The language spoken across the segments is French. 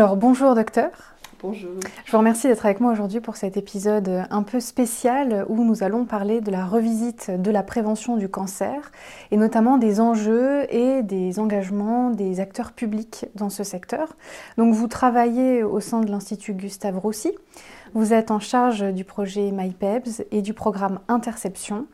Alors bonjour docteur. Bonjour. Je vous remercie d'être avec moi aujourd'hui pour cet épisode un peu spécial où nous allons parler de la revisite de la prévention du cancer et notamment des enjeux et des engagements des acteurs publics dans ce secteur. Donc vous travaillez au sein de l'Institut Gustave Roussy. Vous êtes en charge du projet MyPebs et du programme Interception.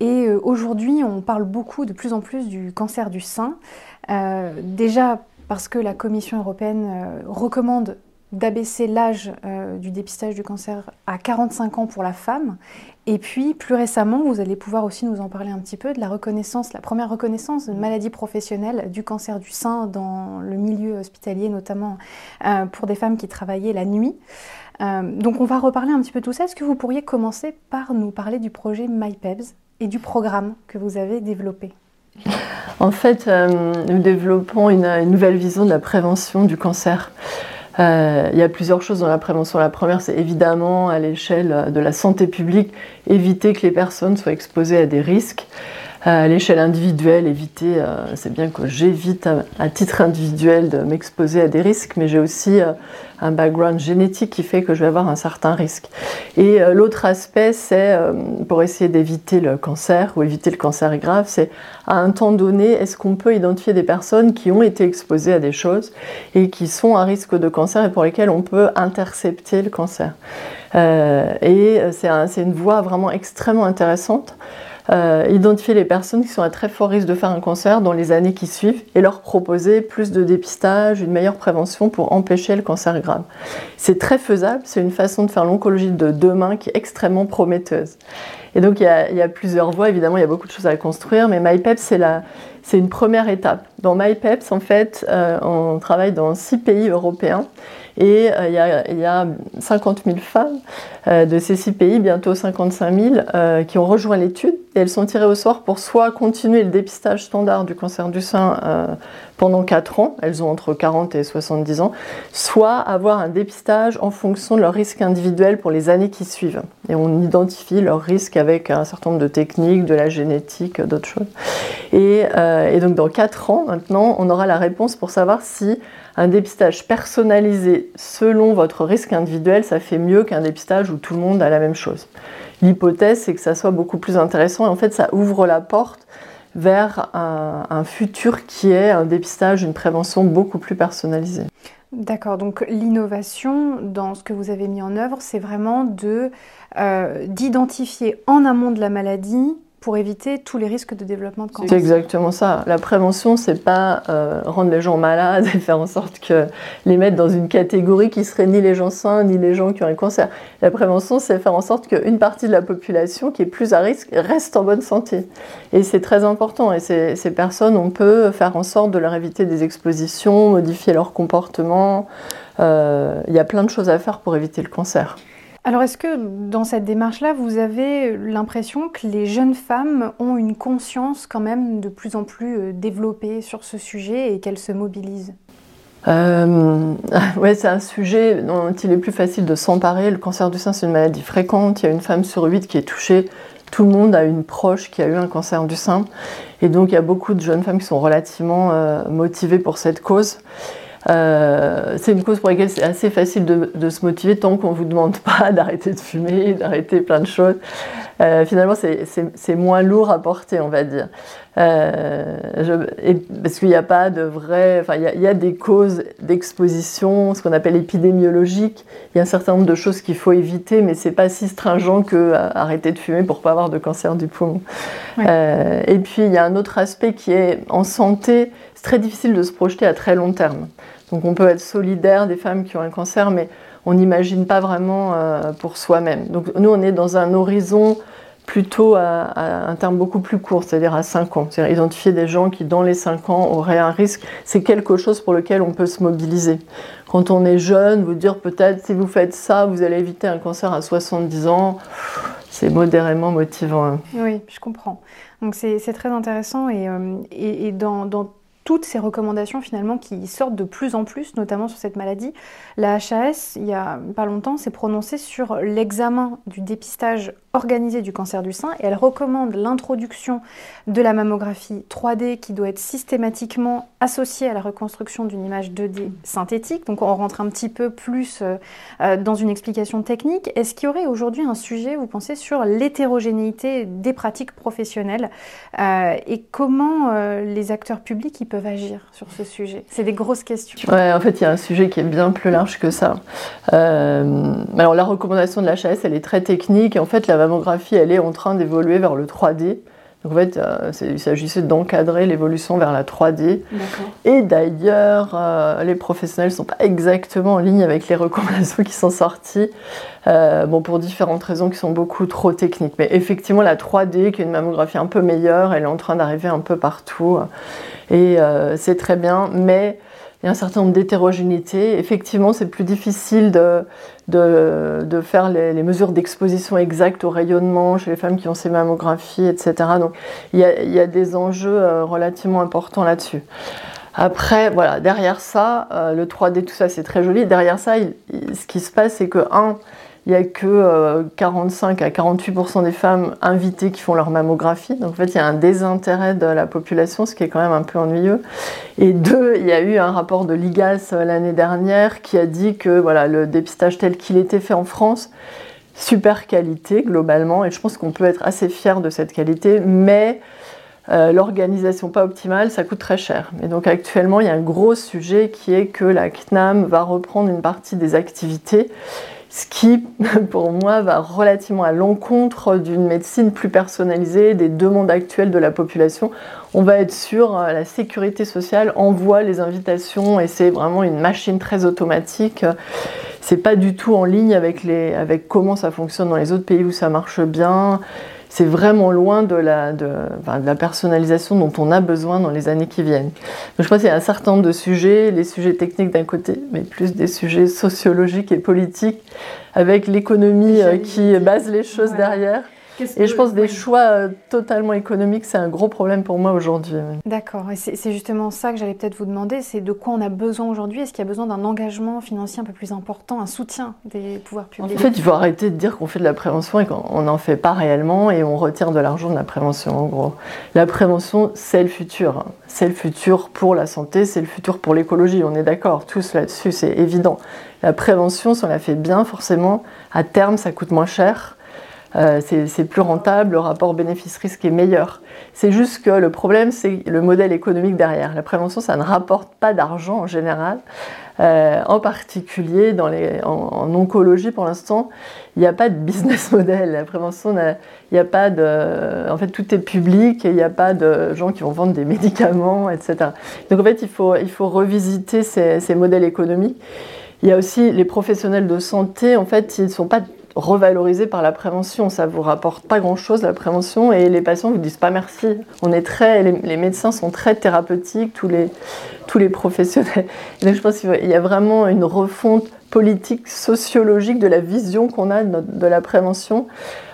Et euh, aujourd'hui, on parle beaucoup de plus en plus du cancer du sein. Euh, déjà parce que la Commission européenne euh, recommande d'abaisser l'âge euh, du dépistage du cancer à 45 ans pour la femme. Et puis, plus récemment, vous allez pouvoir aussi nous en parler un petit peu de la reconnaissance, la première reconnaissance de maladie professionnelle du cancer du sein dans le milieu hospitalier, notamment euh, pour des femmes qui travaillaient la nuit. Donc, on va reparler un petit peu de tout ça. Est-ce que vous pourriez commencer par nous parler du projet MyPebs et du programme que vous avez développé? En fait, nous développons une, une nouvelle vision de la prévention du cancer. Euh, il y a plusieurs choses dans la prévention. La première, c'est évidemment à l'échelle de la santé publique, éviter que les personnes soient exposées à des risques. Euh, à l'échelle individuelle, éviter, euh, c'est bien que j'évite à, titre individuel de m'exposer à des risques, mais j'ai aussi un background génétique qui fait que je vais avoir un certain risque. Et l'autre aspect, c'est pour essayer d'éviter le cancer ou éviter le cancer grave, c'est à un temps donné, est-ce qu'on peut identifier des personnes qui ont été exposées à des choses et qui sont à risque de cancer et pour lesquelles on peut intercepter le cancer? et c'est une voie vraiment extrêmement intéressante euh, identifier les personnes qui sont à très fort risque de faire un cancer dans les années qui suivent et leur proposer plus de dépistage, une meilleure prévention pour empêcher le cancer grave. C'est très faisable, c'est une façon de faire l'oncologie de demain qui est extrêmement prometteuse. Et donc il y, a, plusieurs voies, évidemment il y a beaucoup de choses à construire, mais la, c'est une première étape. Dans MyPeps, en fait, euh, on travaille dans six pays européens et euh, il, y a, 50 000 femmes euh, de ces six pays, bientôt 55 000, euh, qui ont rejoint l'étude. Et elles sont tirées au sort pour soit continuer le dépistage standard du cancer du sein pendant 4 ans, elles ont entre 40 et 70 ans, soit avoir un dépistage en fonction de leur risque individuel pour les années qui suivent. Et on identifie leur risque avec un certain nombre de techniques, de la génétique, d'autres choses. Et, et donc dans 4 ans maintenant, on aura la réponse pour savoir si un dépistage personnalisé selon votre risque individuel, ça fait mieux qu'un dépistage où tout le monde a la même chose. L'hypothèse, c'est que ça soit beaucoup plus intéressant et en fait, ça ouvre la porte vers un, futur qui est un dépistage, une prévention beaucoup plus personnalisée. D'accord, donc l'innovation dans ce que vous avez mis en œuvre, c'est vraiment euh, d'identifier en amont de la maladie pour éviter tous les risques de développement de cancer. C'est exactement ça. La prévention, c'est pas euh, rendre les gens malades et faire en sorte que les mettre dans une catégorie qui serait ni les gens sains ni les gens qui ont un cancer. La prévention, c'est faire en sorte qu'une partie de la population qui est plus à risque reste en bonne santé. Et c'est très important. Et ces, ces, personnes, on peut faire en sorte de leur éviter des expositions, modifier leur comportement. Euh, il y a plein de choses à faire pour éviter le cancer. Alors est-ce que dans cette démarche-là, vous avez l'impression que les jeunes femmes ont une conscience quand même de plus en plus euh, développée sur ce sujet et qu'elles se mobilisent? Euh, ouais, c'est un sujet dont il est plus facile de s'emparer. Le cancer du sein, c'est une maladie fréquente. Il y a une femme sur huit qui est touchée. Tout le monde a une proche qui a eu un cancer du sein. Et donc, il y a beaucoup de jeunes femmes qui sont relativement euh, motivées pour cette cause. Euh, c'est une cause pour laquelle c'est assez facile de, se motiver tant qu'on ne vous demande pas d'arrêter de fumer, d'arrêter plein de choses. Euh, finalement, c'est moins lourd à porter, on va dire. Euh, parce qu'il n'y a pas de vrai. Enfin, il y, a des causes d'exposition, ce qu'on appelle épidémiologique. Il y a un certain nombre de choses qu'il faut éviter, mais c'est pas si stringent que arrêter de fumer pour pas avoir de cancer du poumon. et puis, il y a un autre aspect qui est en santé. C'est très difficile de se projeter à très long terme. Donc on peut être solidaire des femmes qui ont un cancer, mais on n'imagine pas vraiment euh, pour soi-même. Donc nous, on est dans un horizon plutôt à, un terme beaucoup plus court, c'est-à-dire à 5 ans. C'est-à-dire identifier des gens qui, dans les 5 ans, auraient un risque. C'est quelque chose pour lequel on peut se mobiliser. Quand on est jeune, vous dire peut-être si vous faites ça, vous allez éviter un cancer à 70 ans, c'est modérément motivant. Hein. Oui, je comprends. Donc c'est très intéressant et, euh, dans, dans toutes ces recommandations finalement qui sortent de plus en plus, notamment sur cette maladie. La HAS, il y a pas longtemps, s'est prononcée sur l'examen du dépistage organisé du cancer du sein et elle recommande l'introduction de la mammographie 3D qui doit être systématiquement associé à la reconstruction d'une image 2D synthétique. Donc on rentre un petit peu plus dans une explication technique. Est-ce qu'il y aurait aujourd'hui un sujet, vous pensez, sur l'hétérogénéité des pratiques professionnelles et comment les acteurs publics ils peuvent agir sur ce sujet? C'est des grosses questions. Ouais, en fait, il y a un sujet qui est bien plus large que ça. alors la recommandation de l'HAS, elle est très technique. En fait, la mammographie, elle est en train d'évoluer vers le 3D. Donc, en fait, euh, il s'agissait d'encadrer l'évolution vers la 3D. Et d'ailleurs, euh, les professionnels ne sont pas exactement en ligne avec les recommandations qui sont sorties, euh, bon, pour différentes raisons qui sont beaucoup trop techniques. Mais effectivement, la 3D, qui est une mammographie un peu meilleure, elle est en train d'arriver un peu partout. Et c'est très bien, mais il y a un certain nombre d'hétérogénéités. Effectivement, c'est plus difficile de, de, faire les, mesures d'exposition exactes au rayonnement chez les femmes qui ont ces mammographies, etc. Donc il y a, il y a des enjeux euh, relativement importants là-dessus. Après, voilà, derrière ça, euh, le 3D, tout ça, c'est très joli. Derrière ça, ce qui se passe, c'est que, un, il n'y a que 45 euh, à 48% des femmes invitées qui font leur mammographie. Donc en fait, il y a un désintérêt de la population, ce qui est quand même un peu ennuyeux. Et deux, il y a eu un rapport de l'IGAS euh, l'année dernière qui a dit que voilà, le dépistage tel qu'il était fait en France, super qualité globalement, et je pense qu'on peut être assez fier de cette qualité, mais euh, l'organisation pas optimale, ça coûte très cher. Et donc actuellement, il y a un gros sujet qui est que la CNAM va reprendre une partie des activités ce qui, pour moi, va relativement à l'encontre d'une médecine plus personnalisée, des demandes actuelles de la population. On va être sûr, euh, la sécurité sociale envoie les invitations et c'est vraiment une machine très automatique. C'est pas du tout en ligne avec, avec comment ça fonctionne dans les autres pays où ça marche bien c'est vraiment loin de la, de, la, personnalisation dont on a besoin dans les années qui viennent. Donc je pense qu'il y a un certain nombre de sujets, les sujets techniques d'un côté, mais plus des sujets sociologiques et politiques, avec l'économie euh, qui base les choses derrière. Et je pense que des choix euh, totalement économiques, c'est un gros problème pour moi aujourd'hui. D'accord. Et c'est justement ça que j'allais peut-être vous demander, c'est de quoi on a besoin aujourd'hui? Est-ce qu'il y a besoin d'un engagement financier un peu plus important, un soutien des pouvoirs publics? En fait, il faut arrêter de dire qu'on fait de la prévention et qu'on n'en fait pas réellement et on retire de l'argent de la prévention, en gros. La prévention, c'est le futur. C'est le futur pour la santé, c'est le futur pour l'écologie. On est d'accord, tous là-dessus, c'est évident. La prévention, si on la fait bien, forcément, à terme, ça coûte moins cher euh, c'est plus rentable, le rapport bénéfice-risque est meilleur. C'est juste que le problème, c'est le modèle économique derrière. La prévention, ça ne rapporte pas d'argent en général. Euh, en particulier dans les, en, oncologie, pour l'instant, il n'y a pas de business model. La prévention, il n'y a pas de. En fait, tout est public et il n'y a pas de gens qui vont vendre des médicaments, etc. Donc, en fait, il faut, revisiter ces, ces modèles économiques. Il y a aussi les professionnels de santé, en fait, ils ne sont pas revalorisé par la prévention. Ça vous rapporte pas grand-chose la prévention et les patients vous disent pas merci. On est très, les, médecins sont très thérapeutiques, tous les, tous les professionnels. donc je pense qu'il y a vraiment une refonte politique, sociologique de la vision qu'on a de, la prévention.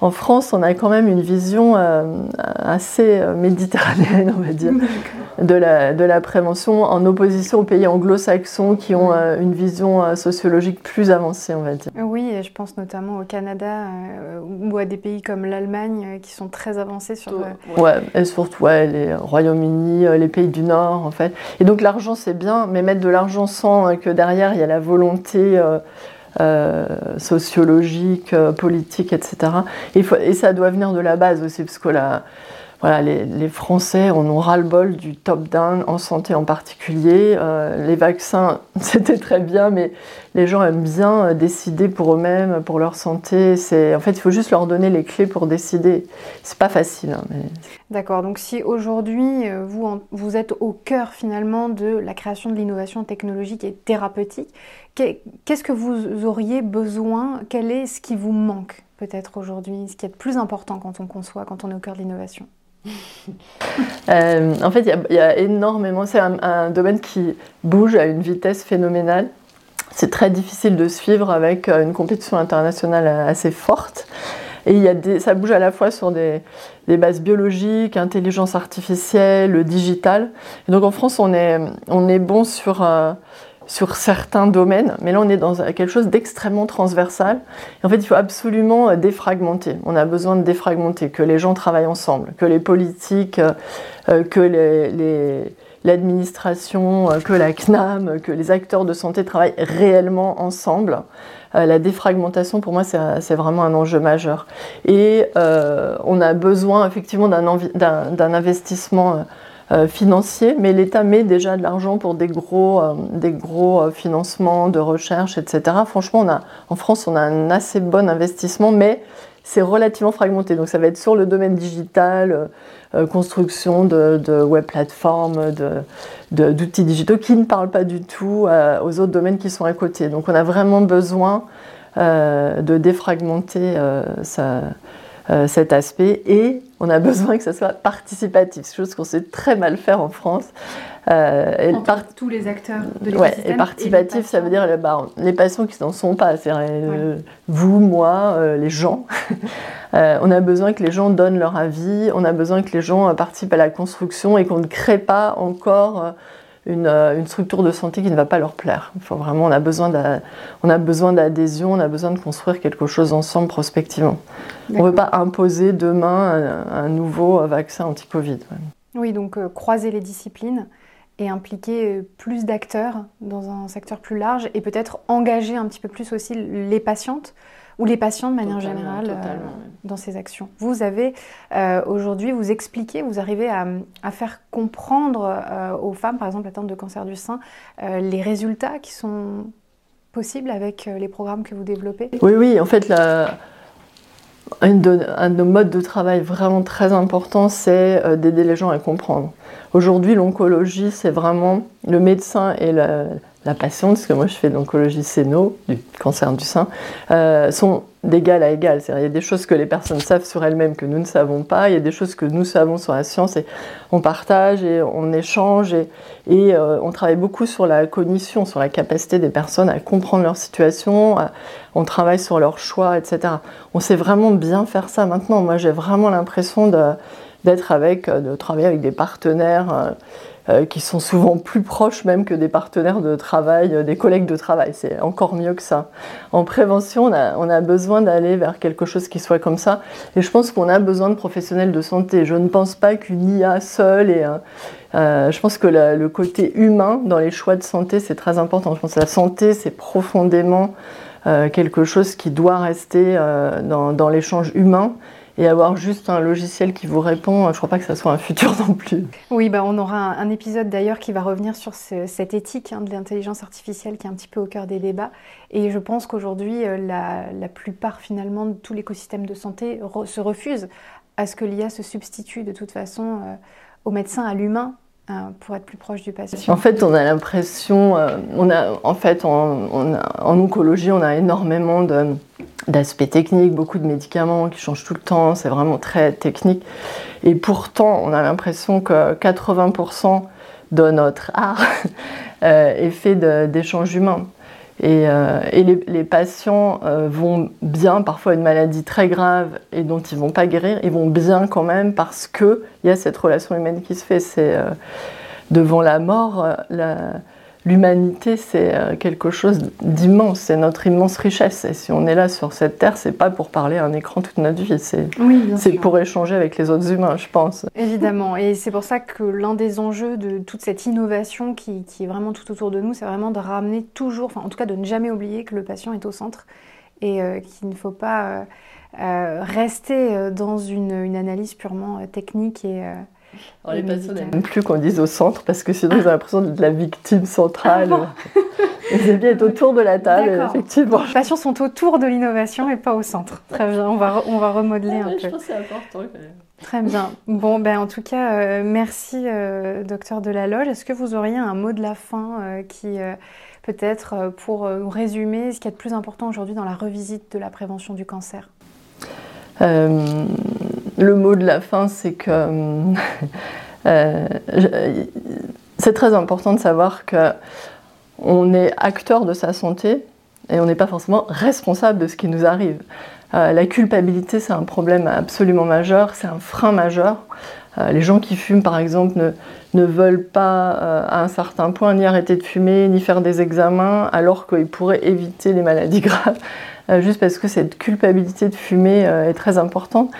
En France, on a quand même une vision euh, assez euh, méditerranéenne, on va dire, de la, de la prévention, en opposition aux pays anglo-saxons qui ont euh, une vision sociologique plus avancée, on va dire. Oui, et je pense notamment au Canada ou à des pays comme l'Allemagne qui sont très avancés sur. Ouais, et surtout ouais, les Royaume-Uni, les pays du Nord, en fait. Et donc l'argent, c'est bien, mais mettre de l'argent sans que derrière il y a la volonté euh, sociologique, euh, politique, etc. Et, ça doit venir de la base aussi, parce que voilà, les, Français on ont ras-le-bol du top-down en santé en particulier. Euh, les vaccins, c'était très bien, mais les gens aiment bien décider pour eux-mêmes, pour leur santé. En fait, il faut juste leur donner les clés pour décider. C'est pas facile. Hein, mais... D'accord. Donc, si aujourd'hui euh, vous, vous êtes au cœur finalement de la création de l'innovation technologique et thérapeutique, qu'est-ce que vous auriez besoin? Quel est ce qui vous manque peut-être aujourd'hui, ce qui est le plus important quand on conçoit, quand on est au cœur de l'innovation? Euh, en fait, il y, a énormément. C'est un, domaine qui bouge à une vitesse phénoménale. C'est très difficile de suivre avec euh, une compétition internationale assez forte. Et il y a des, ça bouge à la fois sur des, bases biologiques, intelligence artificielle, digital. Et donc en France, on est, on est bon sur. Euh, sur certains domaines, mais là on est dans quelque chose d'extrêmement transversal. en fait, il faut absolument euh, défragmenter. On a besoin de défragmenter, que les gens travaillent ensemble, que les politiques, euh, que les, l'administration, que la CNAM, que les acteurs de santé travaillent réellement ensemble. la défragmentation, pour moi, c'est vraiment un enjeu majeur. Et on a besoin effectivement d'un investissement euh, financier, mais l'État met déjà de l'argent pour des gros, euh, des gros euh, financements de recherche, etc. Franchement, en France, on a un assez bon investissement, mais c'est relativement fragmenté. Donc ça va être sur le domaine digital, construction de, web plateformes, d'outils digitaux qui ne parlent pas du tout aux autres domaines qui sont à côté. Donc on a vraiment besoin de défragmenter ça euh, cet aspect et on a besoin que ça soit participatif, chose qu'on sait très mal faire en France. Euh, et tous les acteurs de l'écosystème. Ouais, et participatif, ça veut dire bah, les patients qui n'en sont pas, c'est euh, vous, moi, les gens. on a besoin que les gens donnent leur avis, on a besoin que les gens participent à la construction et qu'on ne crée pas encore euh, une, structure de santé qui ne va pas leur plaire. Il faut vraiment, on a besoin d'adhésion, on a besoin de construire quelque chose ensemble prospectivement. On ne veut pas imposer demain un, nouveau vaccin anti-Covid. Oui, donc euh, croiser les disciplines et impliquer euh, plus d'acteurs dans un secteur plus large et peut-être engager un petit peu plus aussi les patientes ou les patients de manière générale euh, dans ces actions. Vous avez euh, aujourd'hui, vous expliquez, vous arrivez à, faire comprendre euh, aux femmes, par exemple atteintes de cancer du sein, les résultats qui sont possibles avec les programmes que vous développez? Oui, oui, en fait, la... un, de, un, de, nos modes de travail vraiment très important, c'est d'aider les gens à comprendre. Aujourd'hui, l'oncologie, c'est vraiment le médecin et la, la patiente, parce que moi je fais de l'oncologie séno, du cancer du sein, euh, sont d'égal à égal. Il y a des choses que les personnes savent sur elles-mêmes que nous ne savons pas, il y a des choses que nous savons sur la science et on partage et on échange et, euh, on travaille beaucoup sur la cognition, sur la capacité des personnes à comprendre leur situation, on travaille sur leurs choix, etc. On sait vraiment bien faire ça maintenant. Moi j'ai vraiment l'impression d'être avec, de travailler avec des partenaires. Euh, qui sont souvent plus proches même que des partenaires de travail, euh, des collègues de travail. C'est encore mieux que ça. En prévention, on a, besoin d'aller vers quelque chose qui soit comme ça. Et je pense qu'on a besoin de professionnels de santé. Je ne pense pas qu'une IA seule et euh, je pense que le côté humain dans les choix de santé, c'est très important. Je pense que la santé, c'est profondément quelque chose qui doit rester dans l'échange humain et avoir juste un logiciel qui vous répond, je ne crois pas que ça soit un futur non plus. Oui, bah on aura un, épisode d'ailleurs qui va revenir sur cette éthique hein, de l'intelligence artificielle qui est un petit peu au cœur des débats. Et je pense qu'aujourd'hui, euh, la, plupart finalement de tout l'écosystème de santé se refuse à ce que l'IA se substitue de toute façon euh, au médecin, à l'humain, pour être plus proche du patient. En fait, on a l'impression, euh, on a, en fait, en oncologie, on a énormément d'aspects techniques, beaucoup de médicaments qui changent tout le temps, c'est vraiment très technique. Et pourtant, on a l'impression que 80% de notre art euh, est fait d'échanges humains. Et, euh, les, patients euh, vont bien, parfois une maladie très grave et dont ils vont pas guérir, ils vont bien quand même parce qu'il y a cette relation humaine qui se fait. C'est devant la mort, l'humanité, c'est euh, quelque chose d'immense, c'est notre immense richesse. Et si on est là sur cette terre, c'est pas pour parler à un écran toute notre vie, c'est pour échanger avec les autres humains, je pense. Évidemment, et c'est pour ça que l'un des enjeux de toute cette innovation qui, est vraiment tout autour de nous, c'est vraiment de ramener toujours, enfin en tout cas de ne jamais oublier que le patient est au centre et euh, qu'il ne faut pas euh, rester dans une, une, analyse purement technique et les patients n'aiment plus qu'on dise au centre parce que sinon ils ont l'impression de la victime centrale. Ah ils bien être autour de la table, effectivement. Les patients sont autour de l'innovation et pas au centre. Très bien, on va, on va remodeler un peu. Je pense que c'est important quand même. Très bien. Bon, ben, en tout cas, euh, merci, euh, docteur Delaloge. Est-ce que vous auriez un mot de la fin euh, qui, peut-être, pour résumer ce qui est de plus important aujourd'hui dans la revisite de la prévention du cancer? Le mot de la fin, c'est que euh, c'est très important de savoir que on est acteur de sa santé et on n'est pas forcément responsable de ce qui nous arrive. Euh, la culpabilité, c'est un problème absolument majeur, c'est un frein majeur. Euh, les gens qui fument, par exemple, ne veulent pas, à un certain point, ni arrêter de fumer, ni faire des examens, alors qu'ils pourraient éviter les maladies graves, juste parce que cette culpabilité de fumer est très importante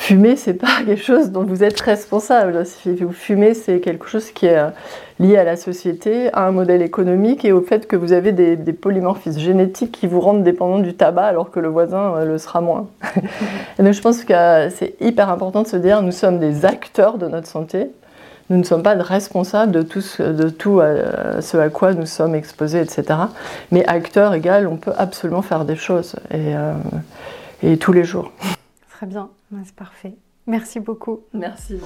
fumer, c'est pas quelque chose dont vous êtes responsable. Si vous fumez, c'est quelque chose qui est euh, lié à la société, à un modèle économique et au fait que vous avez des, polymorphismes génétiques qui vous rendent dépendant du tabac alors que le voisin euh, le sera moins. et donc je pense que c'est hyper important de se dire nous sommes des acteurs de notre santé. Nous ne sommes pas responsables de tout, ce, de tout euh, ce à quoi nous sommes exposés, etc. Mais acteurs égal, on peut absolument faire des choses et, et tous les jours. Très bien, c'est parfait. Merci beaucoup. Merci.